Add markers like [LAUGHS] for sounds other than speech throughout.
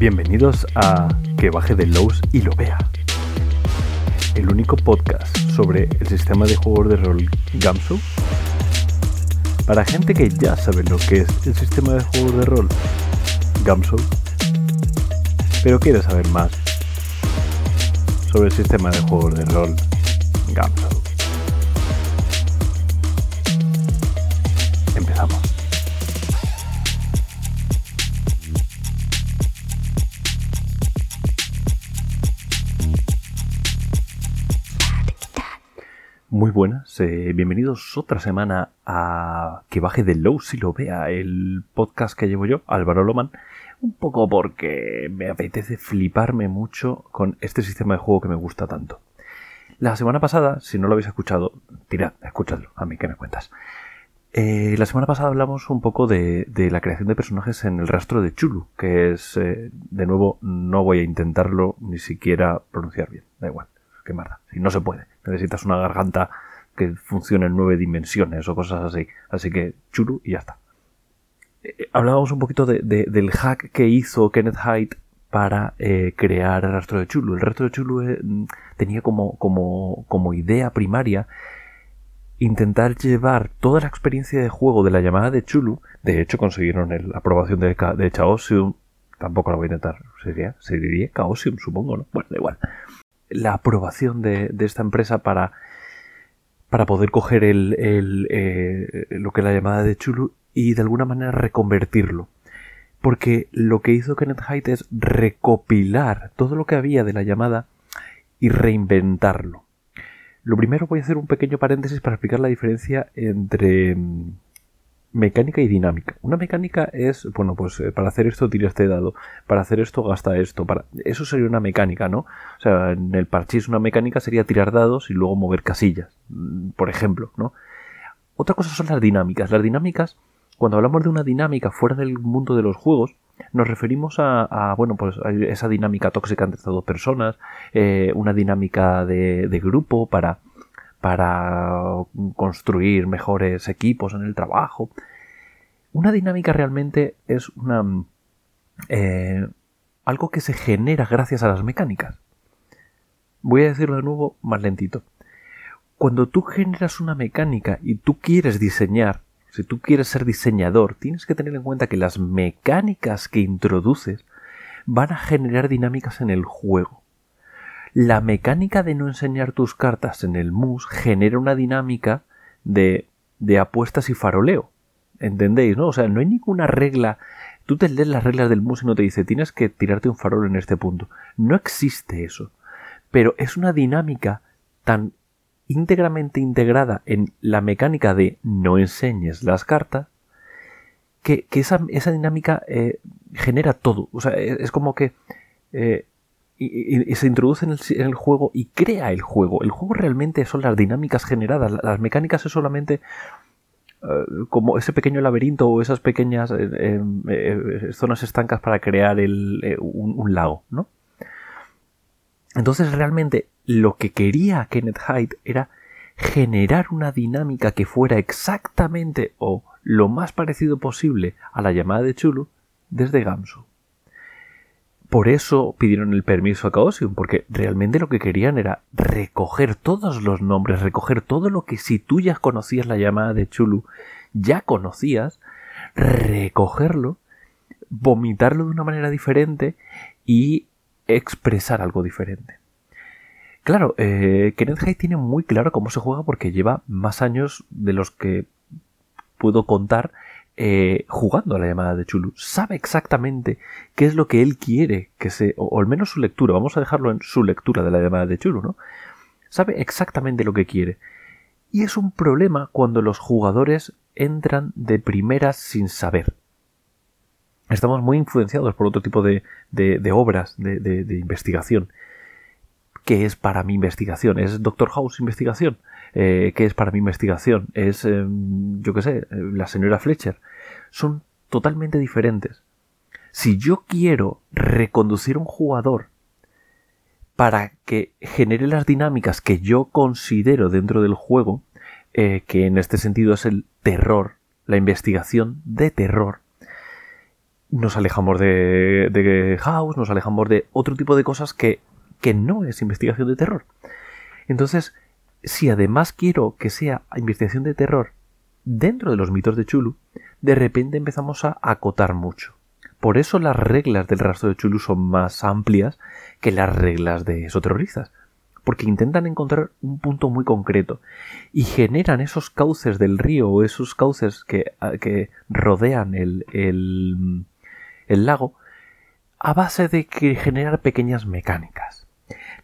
Bienvenidos a Que baje de Lowe's y lo vea. El único podcast sobre el sistema de juegos de rol Gamsu. Para gente que ya sabe lo que es el sistema de juegos de rol Gamsu, pero quiere saber más sobre el sistema de juegos de rol Gamsu. Eh, bienvenidos otra semana a Que baje de low si lo vea, el podcast que llevo yo, Álvaro Loman, un poco porque me apetece fliparme mucho con este sistema de juego que me gusta tanto. La semana pasada, si no lo habéis escuchado, tirad, escuchadlo, a mí que me cuentas. Eh, la semana pasada hablamos un poco de, la creación de personajes en el rastro de Chulu, que es, eh, de nuevo, no voy a intentarlo ni siquiera pronunciar bien, da igual, qué marda, si no se puede necesitas una garganta que funcione en nueve dimensiones o cosas así. Así que churu y ya está. Eh, hablábamos un poquito de, del hack que hizo Kenneth Hyde para eh, crear el rastro de Chulu. El rastro de Chulu eh, tenía como, idea primaria intentar llevar toda la experiencia de juego de la llamada de Chulu. De hecho, consiguieron la aprobación de, de Chaosium. Tampoco lo voy a intentar. ¿Sería? ¿Se diría Chaosium, supongo, ¿no? Bueno, da igual la aprobación de, esta empresa para, para poder coger el, eh, lo que es la llamada de Chulu y de alguna manera reconvertirlo. Porque lo que hizo Kenneth Hyde es recopilar todo lo que había de la llamada y reinventarlo. Lo primero voy a hacer un pequeño paréntesis para explicar la diferencia entre mm, mecánica y dinámica. Una mecánica es, bueno, pues eh, para hacer esto tira este dado, para hacer esto gasta esto, para eso sería una mecánica, ¿no? O sea, en el parchís una mecánica sería tirar dados y luego mover casillas, mm, por ejemplo, ¿no? Otra cosa son las dinámicas. Las dinámicas, cuando hablamos de una dinámica fuera del mundo de los juegos, nos referimos a, bueno, pues a esa dinámica tóxica entre estas dos personas, eh, una dinámica de, de grupo para para construir mejores equipos en el trabajo. Una dinámica realmente es una eh, algo que se genera gracias a las mecánicas. Voy a decirlo de nuevo más lentito. Cuando tú generas una mecánica y tú quieres diseñar, si tú quieres ser diseñador, tienes que tener en cuenta que las mecánicas que introduces van a generar dinámicas en el juego. La mecánica de no enseñar tus cartas en el mus genera una dinámica de, de apuestas y faroleo. ¿Entendéis? ¿No? O sea, no hay ninguna regla. Tú te lees las reglas del mus y no te dice tienes que tirarte un farol en este punto. No existe eso. Pero es una dinámica tan íntegramente integrada en la mecánica de no enseñes las cartas que, esa, esa, dinámica eh, genera todo. O sea, es, como que eh, y, se introduce en el, juego y crea el juego. El juego realmente son las dinámicas generadas. Las mecánicas es solamente eh, como ese pequeño laberinto o esas pequeñas eh, eh, zonas estancas para crear un, lago, ¿no? Entonces realmente lo que quería Kenneth Hyde era generar una dinámica que fuera exactamente o lo más parecido posible a la llamada de Chulu desde Gamsu. Por eso pidieron el permiso a Chaosium, porque realmente lo que querían era recoger todos los nombres, recoger todo lo que si tú ya conocías la llamada de Chulu, ya conocías, recogerlo, vomitarlo de una manera diferente y expresar algo diferente. Claro, eh, Kenneth Hyde tiene muy claro cómo se juega porque lleva más años de los que puedo contar eh, jugando a la llamada de Chulu. Sabe exactamente qué es lo que él quiere que se. O, al menos su lectura. Vamos a dejarlo en su lectura de la llamada de Chulu, ¿no? Sabe exactamente lo que quiere. Y es un problema cuando los jugadores entran de primeras sin saber. Estamos muy influenciados por otro tipo de, de, obras de, de, investigación. ¿Qué es para mi investigación? ¿Es Doctor House investigación? eh, que es para mi investigación, es, em, yo qué sé, la señora Fletcher. Son totalmente diferentes. Si yo quiero reconducir un jugador para que genere las dinámicas que yo considero dentro del juego, eh, que en este sentido es el terror, la investigación de terror, nos alejamos de, de House, nos alejamos de otro tipo de cosas que, que no es investigación de terror. Entonces, si además quiero que sea investigación de terror dentro de los mitos de Chulu, de repente empezamos a acotar mucho. Por eso las reglas del rastro de Chulu son más amplias que las reglas de esos. Porque intentan encontrar un punto muy concreto y generan esos cauces del río o esos cauces que, que rodean el, el, el lago a base de que generar pequeñas mecánicas.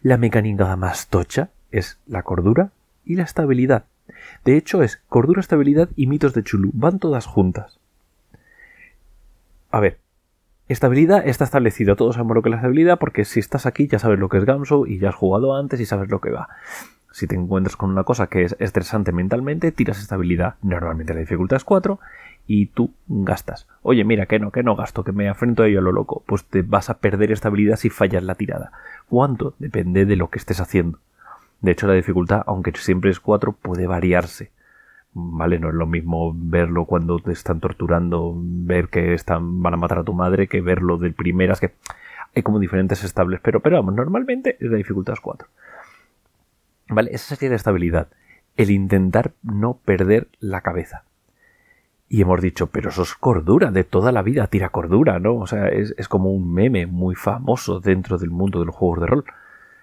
La mecánica más tocha es la cordura y la estabilidad. De hecho es cordura, estabilidad y mitos de Chulu. Van todas juntas. A ver, Estabilidad está establecida, todos sabemos lo que es la estabilidad porque si estás aquí ya sabes lo que es Gamso y ya has jugado antes y sabes lo que va. Si te encuentras con una cosa que es estresante mentalmente, tiras estabilidad. Normalmente la dificultad es 4 y tú gastas. Oye, mira, que no, que no gasto, que me afrento a ello a lo loco. Pues te vas a perder estabilidad si fallas la tirada. ¿Cuánto? Depende de lo que estés haciendo. De hecho, la dificultad, aunque siempre es 4, puede variarse. ¿vale? No es lo mismo verlo cuando te están torturando, ver que están, van a matar a tu madre, que verlo de primeras, que hay como diferentes estables, pero, pero vamos, normalmente la dificultad es 4. ¿Vale? Esa sería la estabilidad. El intentar no perder la cabeza. Y hemos dicho, pero eso es cordura, de toda la vida tira cordura, ¿no? O sea, es, es como un meme muy famoso dentro del mundo de los juegos de rol.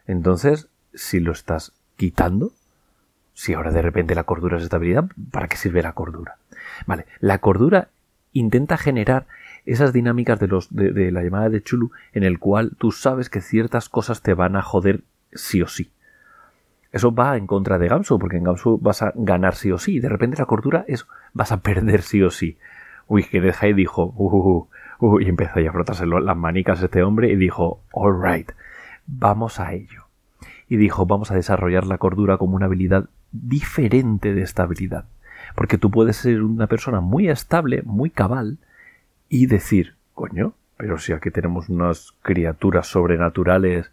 Entonces, si lo estás quitando, si ahora de repente la cordura es estabilidad, ¿para qué sirve la cordura? Vale, la cordura intenta generar esas dinámicas de, los, de, la llamada de Chulu en el cual tú sabes que ciertas cosas te van a joder sí o sí. Eso va en contra de Gamsu, porque en Gamsu vas a ganar sí o sí. Y de repente la cordura es vas a perder sí o sí. Uy, que y dijo, uh, uh, uh, y empezó a frotarse las manicas este hombre y dijo, alright, vamos a ello. Y dijo, vamos a desarrollar la cordura como una habilidad diferente de estabilidad. Porque tú puedes ser una persona muy estable, muy cabal, y decir, coño, pero si aquí tenemos unas criaturas sobrenaturales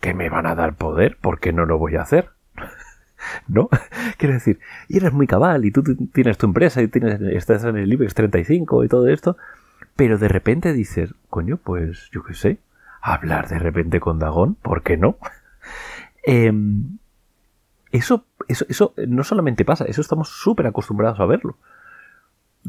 que me van a dar poder, ¿por qué no lo voy a hacer? [LAUGHS] ¿No? [LAUGHS] Quiero decir, y eres muy cabal y tú tienes tu empresa y tienes, estás en el IBEX 35 y todo esto, pero de repente dices, coño, pues yo qué sé, hablar de repente con Dagón, ¿por qué no? [LAUGHS] Eh, eso, eso, eso no solamente pasa, eso estamos súper acostumbrados a verlo.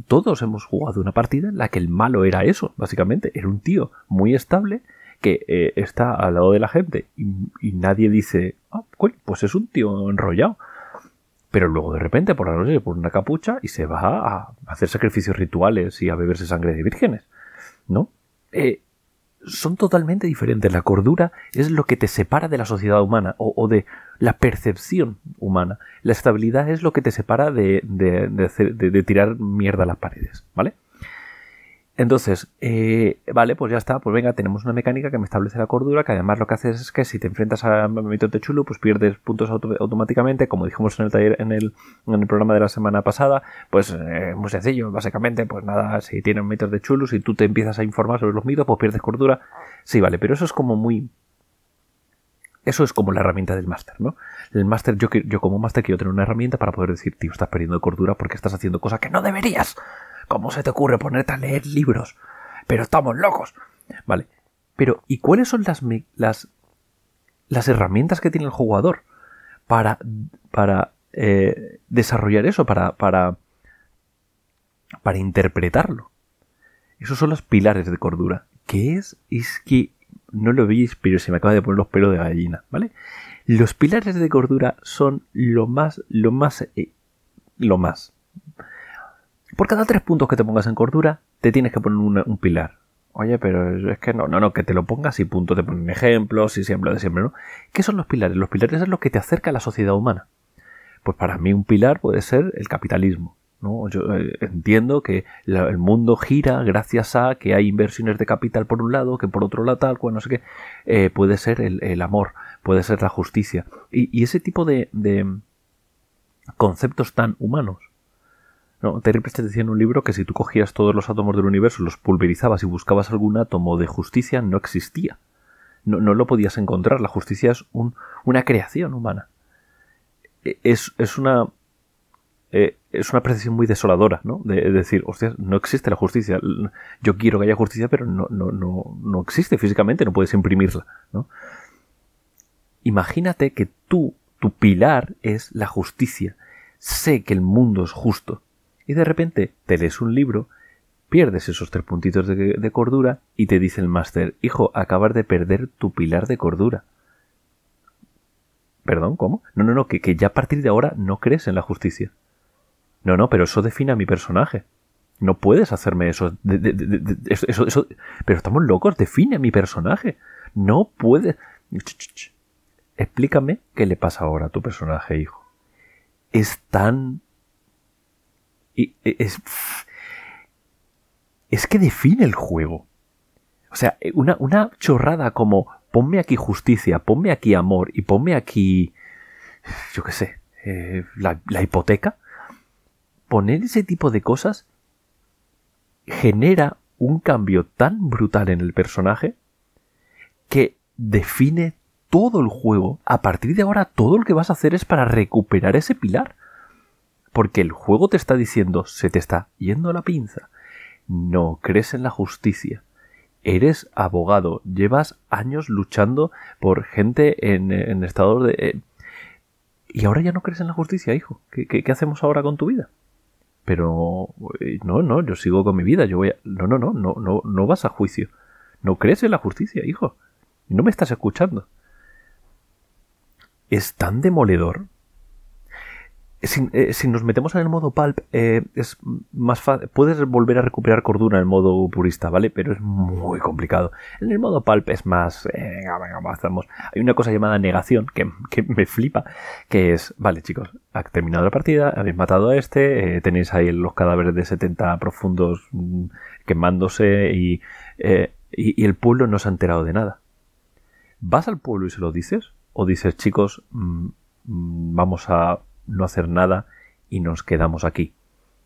Todos hemos jugado una partida en la que el malo era eso, básicamente. Era un tío muy estable que eh, está al lado de la gente y, nadie dice, ah, pues es un tío enrollado. Pero luego de repente por la noche se pone una capucha y se va a hacer sacrificios rituales y a beberse sangre de vírgenes. ¿No? Eh, son totalmente diferentes. La cordura es lo que te separa de la sociedad humana o, de la percepción humana. La estabilidad es lo que te separa de, de, de tirar mierda a las paredes, ¿vale? Entonces, eh, vale, pues ya está, pues venga, tenemos una mecánica que me establece la cordura, que además lo que hace es que si te enfrentas a mito de chulo, pues pierdes puntos automáticamente, como dijimos en el taller, en el, en el programa de la semana pasada, pues eh, muy sencillo, básicamente, pues nada, si tienen mitos de chulo, si tú te empiezas a informar sobre los mitos, pues pierdes cordura, sí, vale, pero eso es como muy... Eso es como la herramienta del máster, ¿no? El máster, yo, yo como máster quiero tener una herramienta para poder decir, tío, estás perdiendo cordura porque estás haciendo cosas que no deberías. ¿Cómo se te ocurre ponerte a leer libros? Pero estamos locos. Vale. Pero, ¿y cuáles son las, las, las herramientas que tiene el jugador para, para eh, desarrollar eso, para, para, para interpretarlo? Esos son los pilares de cordura. ¿Qué es? Es que no lo veis, pero se me acaba de poner los pelos de gallina, ¿vale? Los pilares de cordura son lo más, lo más, eh, lo más. Por cada tres puntos que te pongas en cordura, te tienes que poner un pilar. Oye, pero es que no, no, no, que te lo pongas y punto, te ponen ejemplos y siempre de siempre, ¿no? ¿Qué son los pilares? Los pilares es lo que te acerca a la sociedad humana. Pues para mí un pilar puede ser el capitalismo. ¿no? Yo eh, entiendo que el mundo gira gracias a que hay inversiones de capital por un lado, que por otro lado tal, cual, no sé qué. Eh, puede ser el, amor, puede ser la justicia. Y, ese tipo de conceptos tan humanos no, Terry Pratchett decía en un libro que si tú cogías todos los átomos del universo, los pulverizabas y buscabas algún átomo de justicia, no existía. No, no lo podías encontrar. La justicia es un, una creación humana. E, es, es, una. eh, es una percepción muy desoladora, ¿no? De, decir, hostia, no existe la justicia. Yo quiero que haya justicia, pero no, no, no, no existe físicamente, no puedes imprimirla, ¿no? Imagínate que tú, tu pilar es la justicia. Sé que el mundo es justo. Y de repente te lees un libro, pierdes esos tres puntitos de, cordura y te dice el máster, hijo, acabas de perder tu pilar de cordura. Perdón, ¿cómo? No, no, no, que, que ya a partir de ahora no crees en la justicia. No, no, pero eso define a mi personaje. No puedes hacerme eso. eso, eso, Pero estamos locos, define a mi personaje. No puedes. Explícame qué le pasa ahora a tu personaje, hijo. Es tan... E, es... Es que define el juego. O sea, una, una chorrada como ponme aquí justicia, ponme aquí amor y ponme aquí, yo qué sé, eh, la, la hipoteca, poner ese tipo de cosas genera un cambio tan brutal en el personaje que define todo el juego. A partir de ahora todo lo que vas a hacer es para recuperar ese pilar. Porque el juego te está diciendo, se te está yendo la pinza. No crees en la justicia eres abogado, llevas años luchando por gente en, en estado de... Eh, y ahora ya no crees en la justicia, hijo. ¿Qué, hacemos ahora con tu vida? Pero eh, no, no, yo sigo con mi vida, yo voy a... No, no, no, no, no, no vas a juicio. No crees en la justicia, hijo. No me estás escuchando. Es tan demoledor eh, si, nos metemos en el modo pulp, eh, es más fácil. Puedes volver a recuperar cordura en el modo purista, ¿vale? Pero es muy complicado. En el modo pulp es más. venga, Hay una cosa llamada negación que, me flipa. Que es, vale, chicos, ha terminado la partida, habéis matado a este, eh, tenéis ahí los cadáveres de 70 profundos mm, quemándose y, y, el pueblo no se ha enterado de nada. ¿Vas al pueblo y se lo dices? ¿O dices, chicos, mm, mm, vamos a no hacer nada y nos quedamos aquí.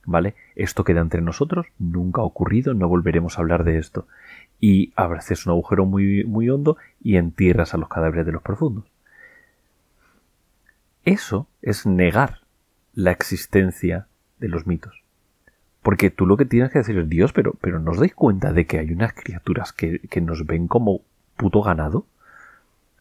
¿Vale? Esto queda entre nosotros, nunca ha ocurrido, no volveremos a hablar de esto. Y haces un agujero muy, muy hondo y entierras a los cadáveres de los profundos. Eso es negar la existencia de los mitos. Porque tú lo que tienes que decir es Dios, pero, pero ¿no os dais cuenta de que hay unas criaturas que, que nos ven como puto ganado?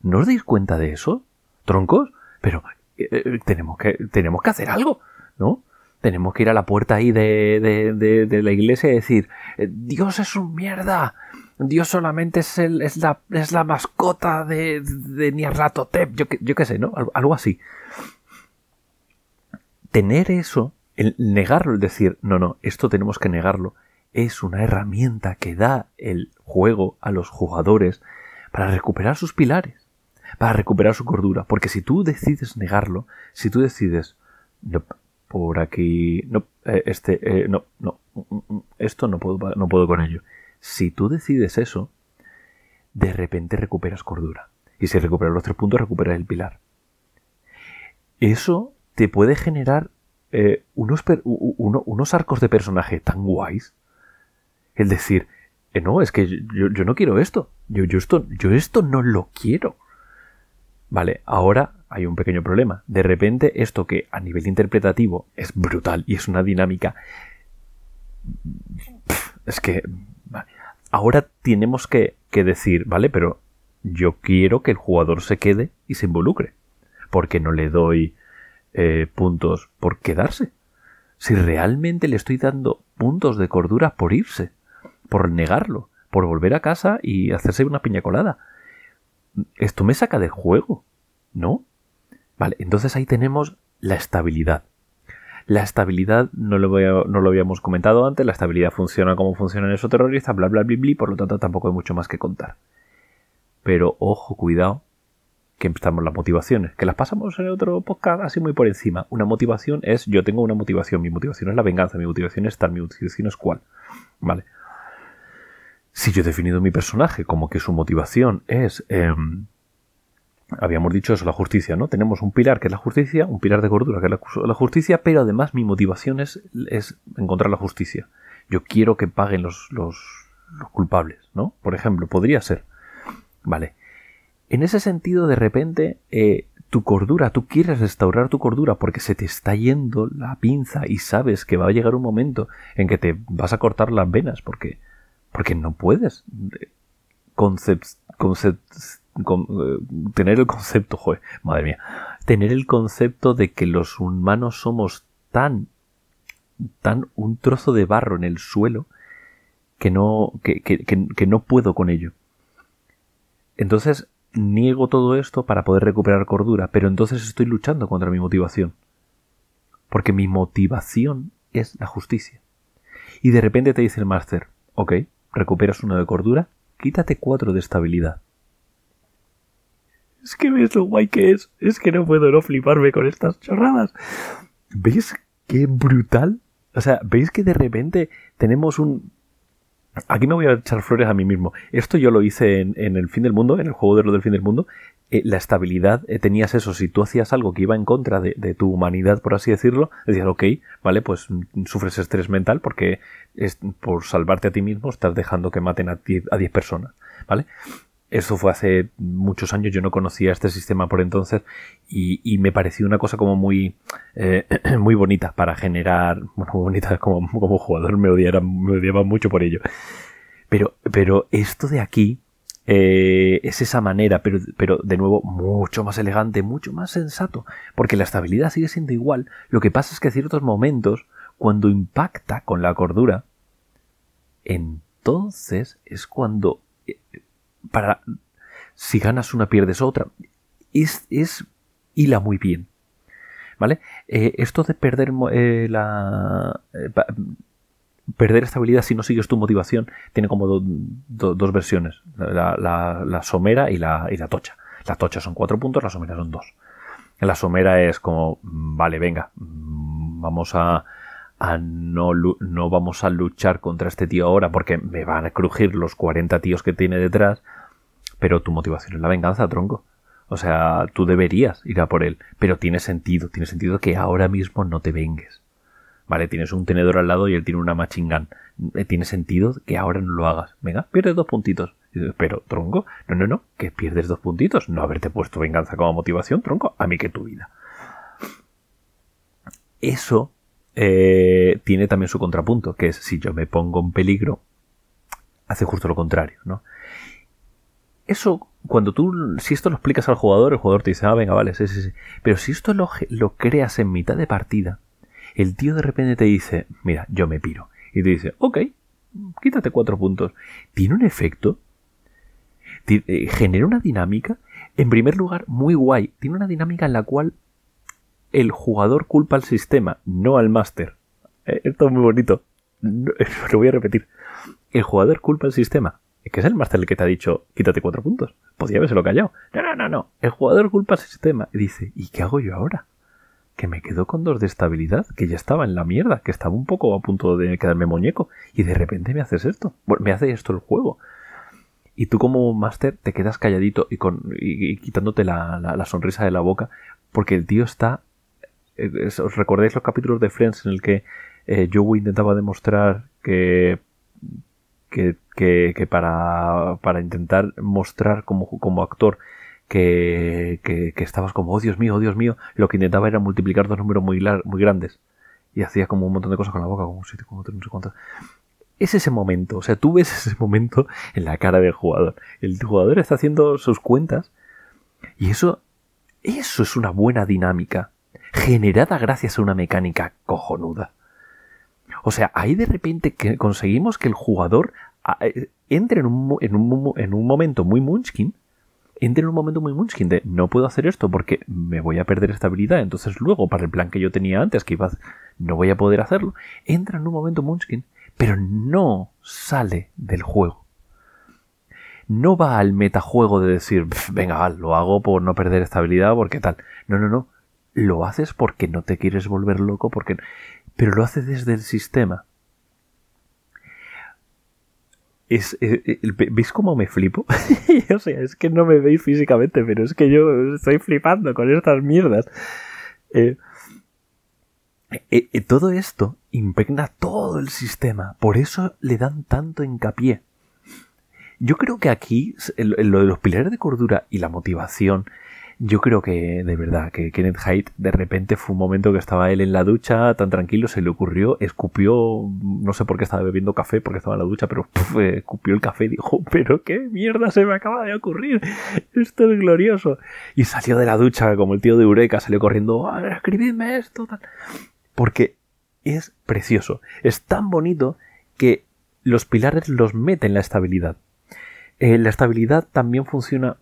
¿No os dais cuenta de eso? ¿Troncos? Pero eh, eh, tenemos, que, tenemos que hacer algo, ¿no? Tenemos que ir a la puerta ahí de, de, la iglesia y decir, eh, Dios es un mierda, Dios solamente es, el, es, la, es la mascota de, de Nyarlathotep, yo, yo qué sé, ¿no? Algo, así. Tener eso, el negarlo, el decir, no, no, esto tenemos que negarlo, es una herramienta que da el juego a los jugadores para recuperar sus pilares para recuperar su cordura. Porque si tú decides negarlo, si tú decides, no, por aquí, no, eh, este, eh, no, no, esto no puedo, no puedo con ello. Si tú decides eso, de repente recuperas cordura. Y si recuperas los tres puntos, recuperas el pilar. Eso te puede generar eh, unos, unos arcos de personaje tan guays. Es decir, no, es que yo, yo, no quiero esto. Yo, yo, esto. yo esto no lo quiero. Vale, ahora hay un pequeño problema. De repente, esto que a nivel interpretativo es brutal y es una dinámica. Es que. Ahora tenemos que, decir, ¿vale? Pero yo quiero que el jugador se quede y se involucre. Porque no le doy eh, puntos por quedarse. Si realmente le estoy dando puntos de cordura por irse, por negarlo, por volver a casa y hacerse una piña colada esto me saca de juego, ¿no? Vale, entonces ahí tenemos la estabilidad. La estabilidad no lo, no lo habíamos comentado antes, la estabilidad funciona como funciona en eso terrorista, bla bla bla bla, por lo tanto tampoco hay mucho más que contar. Pero ojo, cuidado, que estamos las motivaciones, que las pasamos en otro podcast así muy por encima. Una motivación es yo tengo una motivación, mi motivación es la venganza, mi motivación es tal, mi motivación es cual. Vale. Si yo he definido mi personaje como que su motivación es... Em, habíamos dicho eso, la justicia, ¿no? Tenemos un pilar que es la justicia, un pilar de cordura que es la, justicia, pero además mi motivación es, es, encontrar la justicia. Yo quiero que paguen los, los, culpables, ¿no? Por ejemplo, podría ser. Vale. En ese sentido, de repente, eh, tu cordura, tú quieres restaurar tu cordura porque se te está yendo la pinza y sabes que va a llegar un momento en que te vas a cortar las venas porque, porque no puedes concept, eh, tener el concepto, joder, madre mía, tener el concepto de que los humanos somos tan, tan un trozo de barro en el suelo que no, que, que, que no puedo con ello. Entonces, niego todo esto para poder recuperar cordura, pero entonces estoy luchando contra mi motivación. Porque mi motivación es la justicia. Y de repente te dice el máster, ok, recuperas uno de cordura, quítate cuatro de estabilidad. Es que ves lo guay que es. Es que no puedo no fliparme con estas chorradas. ¿Veis qué brutal? O sea, ¿veis que de repente tenemos un Aquí me voy a echar flores a mí mismo. Esto yo lo hice en, el fin del mundo, en el juego de lo del fin del mundo. Eh, la estabilidad, eh, tenías eso, si tú hacías algo que iba en contra de, tu humanidad, por así decirlo, decías, ok, vale, pues mm, sufres estrés mental porque es, por salvarte a ti mismo estás dejando que maten a 10 a personas, ¿vale? Eso fue hace muchos años, yo no conocía este sistema por entonces y, me pareció una cosa como muy, eh, [CLEARS THROAT] muy bonita para generar, [LAUGHS] bueno, muy bonita como, jugador, me, odiaba, me odiaba mucho por ello. Pero, pero esto de aquí eh, es esa manera, pero, pero de nuevo mucho más elegante, mucho más sensato, porque la estabilidad sigue siendo igual, lo que pasa es que ciertos momentos, cuando impacta con la cordura, entonces es cuando eh, para si ganas una pierdes otra. Es, es hila muy bien. ¿Vale? Eh, esto de perder la. Perder estabilidad si no sigues tu motivación tiene como dos versiones: la, somera y la, y la tocha. La tocha son cuatro puntos, la somera son dos. La somera es como, vale, venga, vamos a, a no, no vamos a luchar contra este tío ahora porque me van a crujir los 40 tíos que tiene detrás pero tu motivación es la venganza, tronco. O sea, tú deberías ir a por él, pero tiene sentido, tiene sentido que ahora mismo no te vengues. Vale, tienes un tenedor al lado y él tiene una machingán. Eh, tiene sentido que ahora no lo hagas. Venga, pierdes dos puntitos. Pero, tronco, no, no, no, que pierdes dos puntitos. No haberte puesto venganza como motivación, tronco, a mí que tu vida. Eso eh, tiene también su contrapunto, que es si yo me pongo en peligro, hace justo lo contrario, ¿no? eso, cuando tú, si esto lo explicas al jugador, el jugador te dice, ah, venga, vale, sí, sí, sí. Pero si esto lo, lo creas en mitad de partida, el tío de repente te dice, mira, yo me piro. Y te dice, ok, quítate cuatro puntos. Tiene un efecto, eh, genera una dinámica, en primer lugar, muy guay. Tiene una dinámica en la cual el jugador culpa al sistema, no al máster. Eh, esto es muy bonito. [LAUGHS] lo voy a repetir. El jugador culpa al sistema, que es el máster el que te ha dicho quítate cuatro puntos. Podría habérselo callado. No, no, no, no. El jugador culpa al sistema y dice, ¿y qué hago yo ahora? Que me quedo con dos de estabilidad, que ya estaba en la mierda, que estaba un poco a punto de quedarme muñeco, y de repente me haces esto. Bueno, me hace esto el juego. Y tú como máster te quedas calladito y, con, y, quitándote la, sonrisa de la boca, porque el tío está... ¿Os recordáis los capítulos de Friends en el que eh, Joey intentaba demostrar que que, que, para, para, intentar mostrar como, como actor que, que, estabas como, oh Dios mío, oh Dios mío, lo que intentaba era multiplicar dos números muy, muy grandes. Y hacía como un montón de cosas con la boca, como 7, como 3, no sé cuántas. Es ese momento, o sea, tú ves ese momento en la cara del jugador. El jugador está haciendo sus cuentas y eso, eso es una buena dinámica, generada gracias a una mecánica cojonuda. O sea, ahí de repente que conseguimos que el jugador ah, eh, entre en un, en un, en un momento muy munchkin, entre en un momento muy munchkin de no puedo hacer esto porque me voy a perder estabilidad, entonces luego para el plan que yo tenía antes, que iba no voy a poder hacerlo, entra en un momento munchkin, pero no sale del juego. No va al metajuego de decir, venga, lo hago por no perder estabilidad, porque tal. No, no, no. Lo haces porque no te quieres volver loco, porque pero lo hace desde el sistema. Es, eh, eh, ¿Veis cómo me flipo? [LAUGHS] o sea, es que no me veis físicamente, pero es que yo estoy flipando con estas mierdas. Eh, todo esto impregna todo el sistema, por eso le dan tanto hincapié. Yo creo que aquí lo de los pilares de cordura y la motivación Yo creo que, de verdad, que Kenneth Haidt de repente fue un momento que estaba él en la ducha, tan tranquilo, se le ocurrió, escupió, no sé por qué estaba bebiendo café, porque estaba en la ducha, pero eh, escupió el café y dijo, [LAUGHS] pero qué mierda se me acaba de ocurrir, esto es glorioso. Y salió de la ducha como el tío de Eureka, salió corriendo, a ver, escribidme esto. Porque es precioso, es tan bonito que los pilares los mete en la estabilidad. Eh, la estabilidad también funciona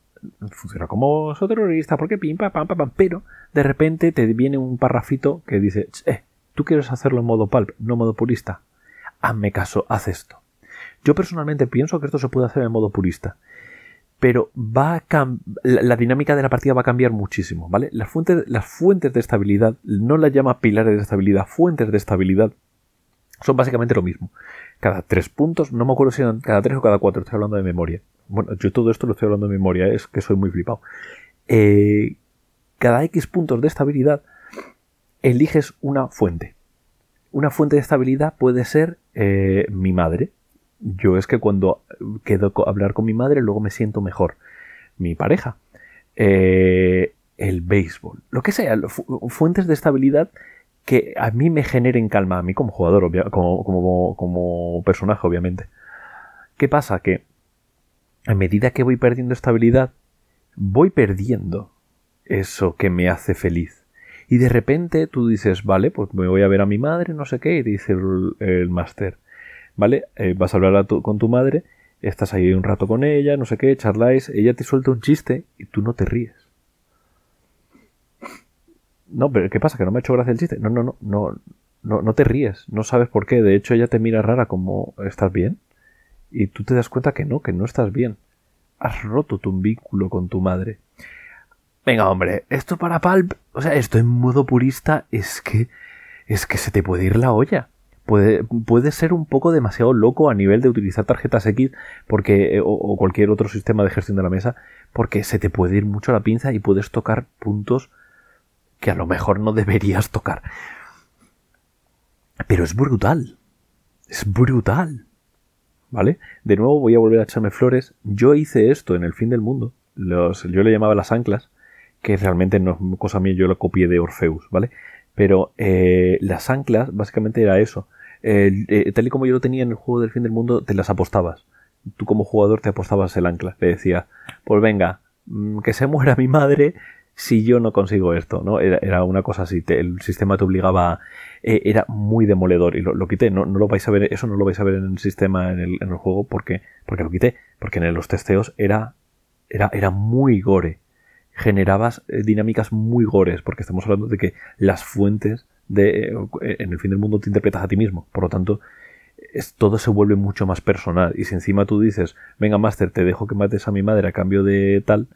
funciona como soy terrorista porque pim, pam, pam, pam, pero de repente te viene un parrafito que dice, eh, tú quieres hacerlo en modo pulp, no modo purista. Hazme caso, haz esto. Yo personalmente pienso que esto se puede hacer en modo purista, pero va a la, la, dinámica de la partida va a cambiar muchísimo, ¿vale? Las fuentes, las fuentes de estabilidad, no las llama pilares de estabilidad, fuentes de estabilidad, son básicamente lo mismo. Cada tres puntos, no me acuerdo si eran cada tres o cada cuatro, estoy hablando de memoria. Bueno, yo todo esto lo estoy hablando de memoria, es que soy muy flipado. Eh, cada X puntos de estabilidad eliges una fuente. Una fuente de estabilidad puede ser eh, mi madre. Yo es que cuando quedo a hablar con mi madre, luego me siento mejor. Mi pareja. Eh, el béisbol. Lo que sea, fuentes de estabilidad que a mí me generen calma, a mí como jugador, como, como, como personaje, obviamente. ¿Qué pasa? Que a medida que voy perdiendo estabilidad, voy perdiendo eso que me hace feliz. Y de repente tú dices, vale, pues me voy a ver a mi madre, no sé qué, y dice el, máster, ¿vale? Eh, vas a hablar con tu madre, estás ahí un rato con ella, no sé qué, charláis, ella te suelta un chiste y tú no te ríes. No, pero ¿qué pasa? ¿Que no me ha hecho gracia el chiste? No, no, no, no, no, no te ríes, no sabes por qué. De hecho, ella te mira rara como ¿estás bien? Y tú te das cuenta que no, que no estás bien. Has roto tu vínculo con tu madre. Venga, hombre, esto para Palp, o sea, esto en modo purista es que es que se te puede ir la olla. Puede, puede ser un poco demasiado loco a nivel de utilizar tarjetas X porque, eh, o, o cualquier otro sistema de gestión de la mesa, porque se te puede ir mucho la pinza y puedes tocar puntos que a lo mejor no deberías tocar. Pero es brutal. Es brutal. ¿Vale? De nuevo voy a volver a echarme flores. Yo hice esto en el fin del mundo. Yo le llamaba las anclas, que realmente no es cosa mía, yo lo copié de Orfeus, ¿vale? Pero eh, las anclas básicamente era eso. Eh, tal y como yo lo tenía en el juego del fin del mundo, te las apostabas. Tú como jugador te apostabas el ancla. Le decía, pues venga, mm, que se muera mi madre si yo no consigo esto, ¿no? Era, una cosa así, el sistema te obligaba, eh, era muy demoledor y lo, quité, no, no, lo vais a ver, eso no lo vais a ver en el sistema, en el, juego, porque, porque lo quité, porque en los testeos era, era, era muy gore, generabas eh, dinámicas muy gores, porque estamos hablando de que las fuentes de, eh, en el fin del mundo te interpretas a ti mismo, por lo tanto, es, todo se vuelve mucho más personal, y si encima tú dices, venga, Master, te dejo que mates a mi madre a cambio de tal,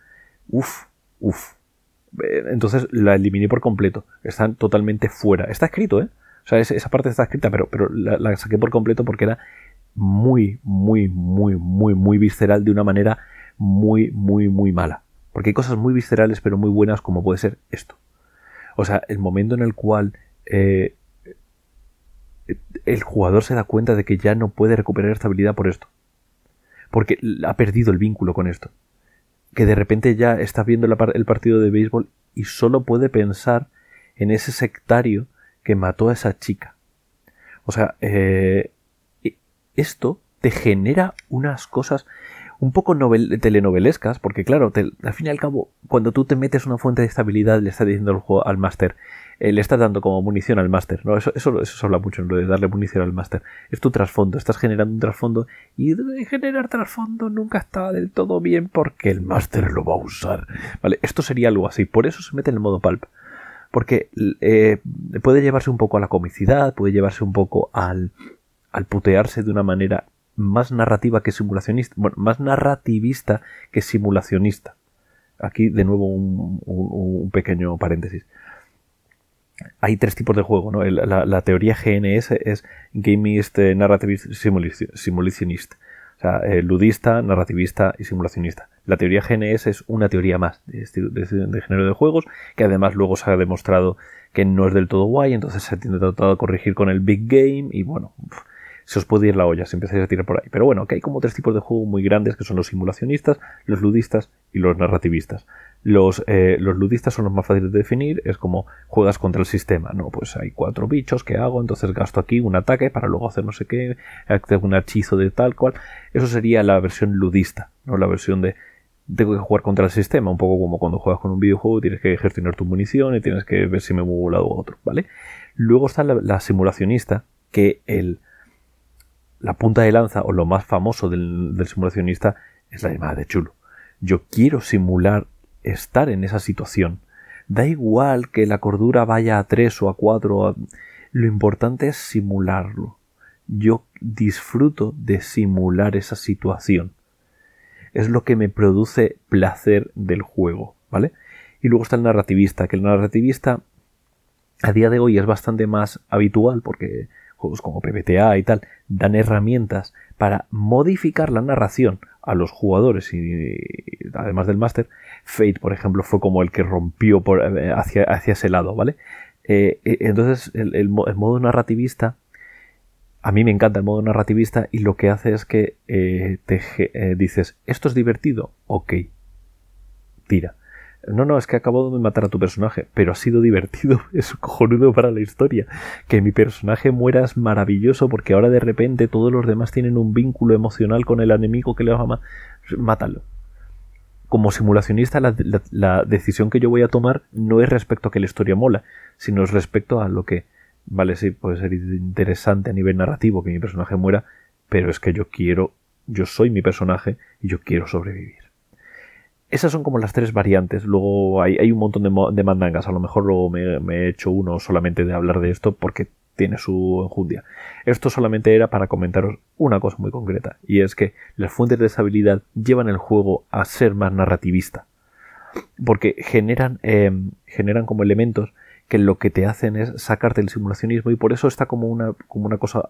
uff, uff, entonces la eliminé por completo. Están totalmente fuera. Está escrito, ¿eh? O sea, esa parte está escrita, pero, pero la, saqué por completo porque era muy, muy, muy, muy, muy visceral de una manera muy, muy, muy mala. Porque hay cosas muy viscerales pero muy buenas como puede ser esto. O sea, el momento en el cual eh, el jugador se da cuenta de que ya no puede recuperar estabilidad por esto. Porque ha perdido el vínculo con esto que de repente ya está viendo el partido de béisbol y solo puede pensar en ese sectario que mató a esa chica. O sea, eh, esto te genera unas cosas un poco telenovelescas, porque claro, al fin y al cabo, cuando tú te metes una fuente de estabilidad, le está diciendo el juego al máster, eh, le estás dando como munición al máster, ¿no? Eso, eso, eso se habla mucho, ¿no? de darle munición al máster. Es tu trasfondo, estás generando un trasfondo, y generar trasfondo nunca está del todo bien porque el máster lo va a usar. Vale, esto sería algo así, por eso se mete en el modo pulp. Porque eh, puede llevarse un poco a la comicidad, puede llevarse un poco al, al putearse de una manera más narrativa que simulacionista, bueno, más narrativista que simulacionista. Aquí de nuevo un, pequeño paréntesis. Hay tres tipos de juego, ¿no? La, teoría GNS es Gameist eh, Narrativist Simulationist. O sea, eh, ludista, narrativista y simulacionista. La teoría GNS es una teoría más de, de, género de juegos, que además luego se ha demostrado que no es del todo guay, entonces se ha intentado corregir con el Big Game y bueno, se os puede ir la olla si empezáis a tirar por ahí. Pero bueno, que hay como tres tipos de juego muy grandes que son los simulacionistas, los ludistas y los narrativistas. Los, eh, los ludistas son los más fáciles de definir, es como juegas contra el sistema, ¿no? Pues hay cuatro bichos que hago, entonces gasto aquí un ataque para luego hacer no sé qué, un hechizo de tal cual. Eso sería la versión ludista, ¿no? La versión de tengo que jugar contra el sistema, un poco como cuando juegas con un videojuego, tienes que gestionar tu munición y tienes que ver si me muevo un lado u otro, ¿vale? Luego está la, simulacionista, que el, la punta de lanza o lo más famoso del, simulacionista es la llamada de chulo. Yo quiero simular estar en esa situación. Da igual que la cordura vaya a 3 o a 4, lo importante es simularlo. Yo disfruto de simular esa situación. Es lo que me produce placer del juego, ¿vale? Y luego está el narrativista, que el narrativista a día de hoy es bastante más habitual porque juegos como PBTA y tal dan herramientas para modificar la narración a los jugadores y, además del máster, Fate, por ejemplo, fue como el que rompió por, eh, hacia, hacia, ese lado, ¿vale? Eh, eh, entonces, el, modo narrativista, a mí me encanta el modo narrativista y lo que hace es que te dices, esto es divertido, ok, tira. No, no, es que acabo de matar a tu personaje, pero ha sido divertido, [LAUGHS] es cojonudo para la historia. Que mi personaje muera es maravilloso porque ahora de repente todos los demás tienen un vínculo emocional con el enemigo que le va a Mátalo. Como simulacionista, la, la, decisión que yo voy a tomar no es respecto a que la historia mola, sino es respecto a lo que, vale, sí, puede ser interesante a nivel narrativo que mi personaje muera, pero es que yo quiero, yo soy mi personaje y yo quiero sobrevivir. Esas son como las tres variantes. Luego hay, un montón de, mandangas. A lo mejor luego me, he hecho uno solamente de hablar de esto porque tiene su enjundia. Esto solamente era para comentaros una cosa muy concreta. Y es que las fuentes de estabilidad llevan el juego a ser más narrativista. Porque generan, em, generan como elementos que lo que te hacen es sacarte el simulacionismo y por eso está como una, como una cosa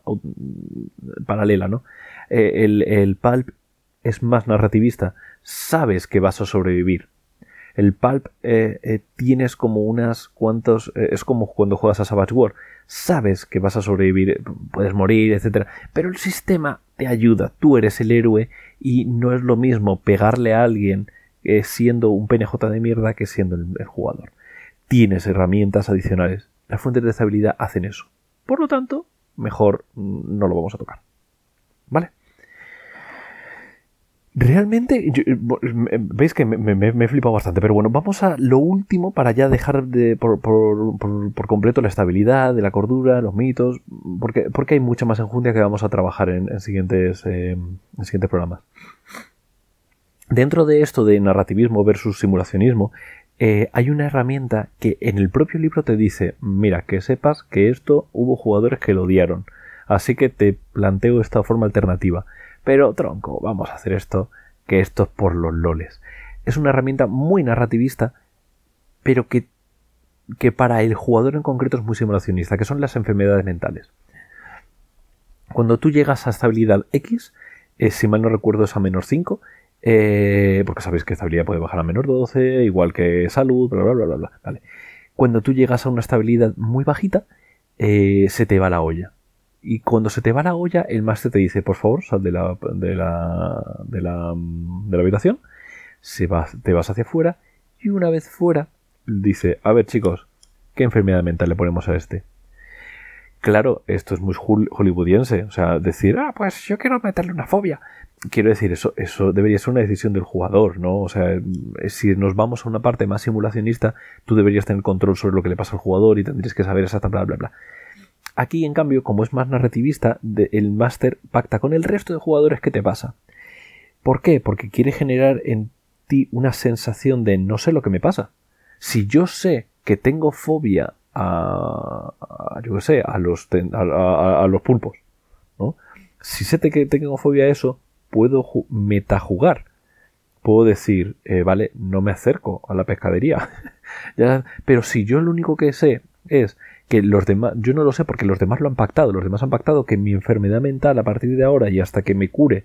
paralela, ¿no? Eh, el, el pulp es más narrativista sabes que vas a sobrevivir. El pulp eh, eh, tienes como unas cuantos. Eh, es como cuando juegas a Savage War. Sabes que vas a sobrevivir, puedes morir, etc. Pero el sistema te ayuda. Tú eres el héroe y no es lo mismo pegarle a alguien siendo un PNJ de mierda que siendo el, jugador. Tienes herramientas adicionales. Las fuentes de estabilidad hacen eso. Por lo tanto, mejor mm, no lo vamos a tocar. ¿Vale? Realmente, eh, veis que me, he flipado bastante, pero bueno, vamos a lo último para ya dejar de, por, completo la estabilidad, de la cordura, los mitos, porque, porque hay mucha más enjundia que vamos a trabajar en, siguientes, eh, en siguientes programas. Dentro de esto de narrativismo versus simulacionismo, eh, hay una herramienta que en el propio libro te dice, mira, que sepas que esto hubo jugadores que lo odiaron, así que te planteo esta forma alternativa. Pero tronco, vamos a hacer esto, que esto es por los loles. Es una herramienta muy narrativista, pero que, que para el jugador en concreto es muy simulacionista, que son las enfermedades mentales. Cuando tú llegas a estabilidad X, eh, si mal no recuerdo es a menos 5, eh, porque sabéis que estabilidad puede bajar a menos 12, igual que salud, bla, bla, bla, bla, bla. Cuando tú llegas a una estabilidad muy bajita, eh, se te va la olla y cuando se te va la olla, el máster te dice, por favor, sal de la, de la, de la, de la habitación, se va, te vas hacia afuera y una vez fuera, dice, a ver chicos, ¿qué enfermedad mental le ponemos a este? Claro, esto es muy hollywoodiense, o sea, decir, ah, pues yo quiero meterle una fobia. Quiero decir, eso, eso debería ser una decisión del jugador, ¿no? O sea, si nos vamos a una parte más simulacionista, tú deberías tener control sobre lo que le pasa al jugador y tendrías que saber exactamente bla, bla, bla. Aquí, en cambio, como es más narrativista, el máster pacta con el resto de jugadores qué te pasa. ¿Por qué? Porque quiere generar en ti una sensación de no sé lo que me pasa. Si yo sé que tengo fobia a, yo qué sé, a los, a, los pulpos, ¿no? Si sé que tengo fobia a eso, puedo metajugar. Puedo decir, eh, vale, no me acerco a la pescadería. [LAUGHS] pero si yo lo único que sé es que los demás, yo no lo sé porque los demás lo han pactado, los demás han pactado que mi enfermedad mental a partir de ahora y hasta que me cure,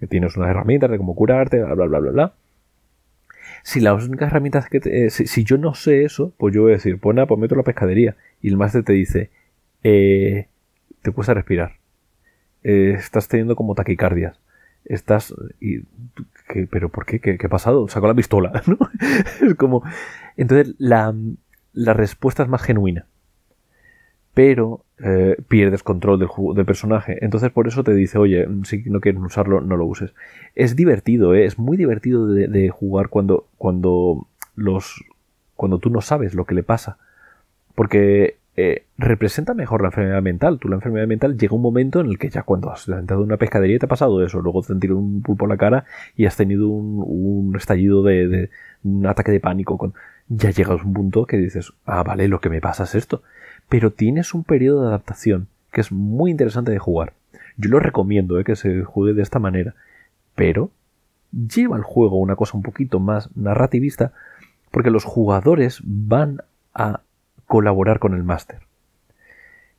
que tienes unas herramientas de cómo curarte, bla, bla, bla, bla, bla. Si las únicas herramientas que, eh, si, yo no sé eso, pues yo voy a decir, pues nada, pues meto la pescadería. Y el máster te dice, eh, te cuesta respirar. eh, estás teniendo como taquicardias. Estás... ¿Pero por qué? qué? ¿Qué ha pasado? Sacó la pistola, [LAUGHS] ¿no? es como... Entonces la, la respuesta es más genuina pero eh, pierdes control del, del, personaje. Entonces por eso te dice, oye, si no quieres usarlo, no lo uses. Es divertido, ¿eh? es muy divertido de, jugar cuando, cuando, los, cuando tú no sabes lo que le pasa. Porque eh, representa mejor la enfermedad mental. Tú la enfermedad mental llega un momento en el que ya cuando has entrado en una pescadería te ha pasado eso, luego te han tirado un pulpo en la cara y has tenido un, un estallido de, de, un ataque de pánico. Con, ya llegas a un punto que dices, ah, vale, lo que me pasa es esto pero tienes un periodo de adaptación que es muy interesante de jugar. Yo lo recomiendo eh, que se juegue de esta manera, pero lleva el juego una cosa un poquito más narrativista porque los jugadores van a colaborar con el máster.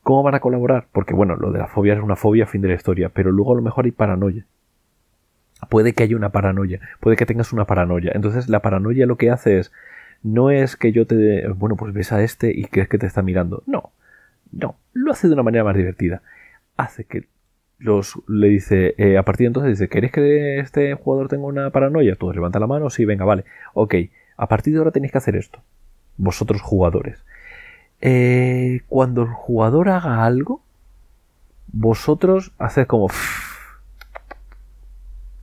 ¿Cómo van a colaborar? Porque bueno, lo de la fobia es una fobia fin de la historia, pero luego a lo mejor hay paranoia. Puede que haya una paranoia, puede que tengas una paranoia. Entonces la paranoia lo que hace es no es que yo te... Bueno, pues ves a este y crees que te está mirando. No, no, lo hace de una manera más divertida. Hace que los le dice, eh, a partir de entonces dice, ¿queréis que este jugador tenga una paranoia? Todos levanta la mano, sí, venga, vale. Ok, a partir de ahora tenéis que hacer esto. Vosotros jugadores. Eh, cuando el jugador haga algo, vosotros haced como...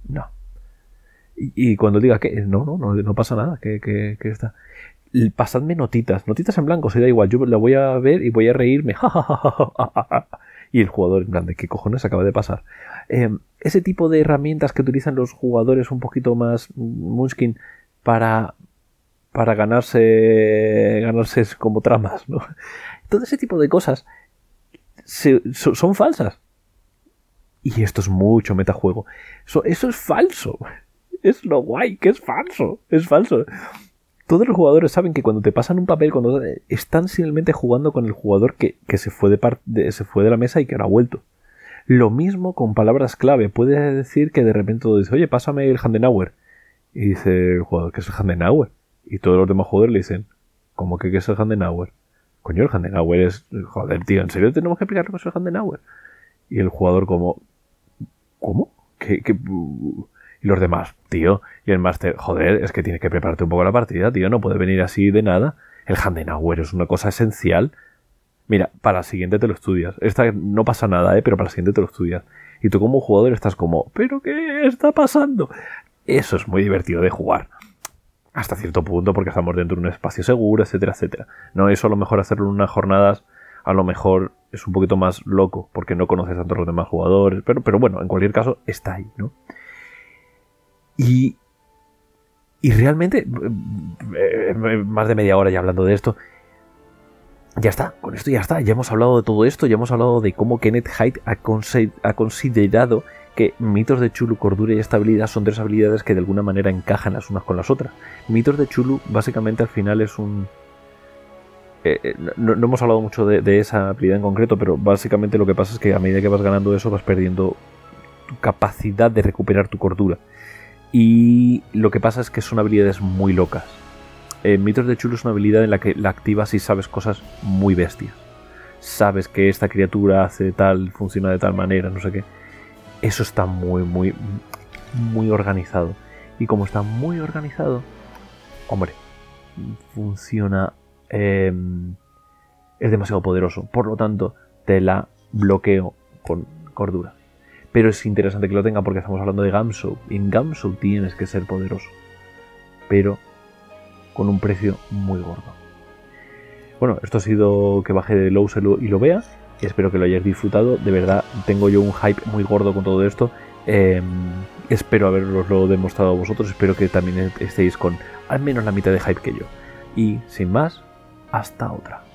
No. Y, cuando diga que no, no, no, no pasa nada, que, que, que está pasadme notitas, notitas en blanco, se da igual, yo la voy a ver y voy a reírme. [LAUGHS] y el jugador, en plan, ¿de qué cojones acaba de pasar? Em, ese tipo de herramientas que utilizan los jugadores un poquito más Munchkin para, para ganarse, ganarse como tramas, ¿no? [LAUGHS] Todo ese tipo de cosas son falsas. Y esto es mucho metajuego. Eso, eso es falso. Es lo guay, que es falso. Es falso todos los jugadores saben que cuando te pasan un papel, cuando están simplemente jugando con el jugador que, se, fue de se fue de la mesa y que ahora ha vuelto. Lo mismo con palabras clave. Puede decir que de repente todo dice, oye, pásame el Handenauer. Y dice el jugador, ¿qué es el Handenauer? Y todos los demás jugadores le dicen, ¿cómo que qué es el Handenauer? Coño, el Handenauer es, joder, tío, ¿en serio tenemos que explicar lo que es el Handenauer? Y el jugador como, ¿cómo? ¿Qué, qué? Y los demás, tío, y el máster, joder, es que tienes que prepararte un poco la partida, tío, no puede venir así de nada. El Handenauer es una cosa esencial. Mira, para la siguiente te lo estudias. Esta no pasa nada, ¿eh? pero para la siguiente te lo estudias. Y tú como jugador estás como, ¿pero qué está pasando? Eso es muy divertido de jugar. Hasta cierto punto, porque estamos dentro de un espacio seguro, etcétera, etcétera. No, eso a lo mejor hacerlo en unas jornadas, a lo mejor es un poquito más loco, porque no conoces a todos los demás jugadores. Pero, pero bueno, en cualquier caso, está ahí, ¿no? Y, y realmente, eh, más de media hora ya hablando de esto, ya está, con esto ya está, ya hemos hablado de todo esto, ya hemos hablado de cómo Kenneth Hyde ha, considerado que mitos de Chulu, cordura y estabilidad son tres habilidades que de alguna manera encajan las unas con las otras. Mitos de Chulu básicamente al final es un... Eh, eh, no, hemos hablado mucho de, de, esa habilidad en concreto, pero básicamente lo que pasa es que a medida que vas ganando eso vas perdiendo tu capacidad de recuperar tu cordura. Y lo que pasa es que son habilidades muy locas. En Mitos de Chulo es una habilidad en la que la activas y sabes cosas muy bestias. Sabes que esta criatura hace tal, funciona de tal manera, no sé qué. Eso está muy, muy, muy organizado. Y como está muy organizado, hombre, funciona. Em, es demasiado poderoso. Por lo tanto, te la bloqueo con cordura. Pero es interesante que lo tenga porque estamos hablando de Gamshow. Y en Gamshow tienes que ser poderoso. Pero con un precio muy gordo. Bueno, esto ha sido que baje de low y lo vea. Espero que lo hayáis disfrutado. De verdad, tengo yo un hype muy gordo con todo esto. Em, espero haberoslo demostrado a vosotros. Espero que también estéis con al menos la mitad de hype que yo. Y sin más, hasta otra.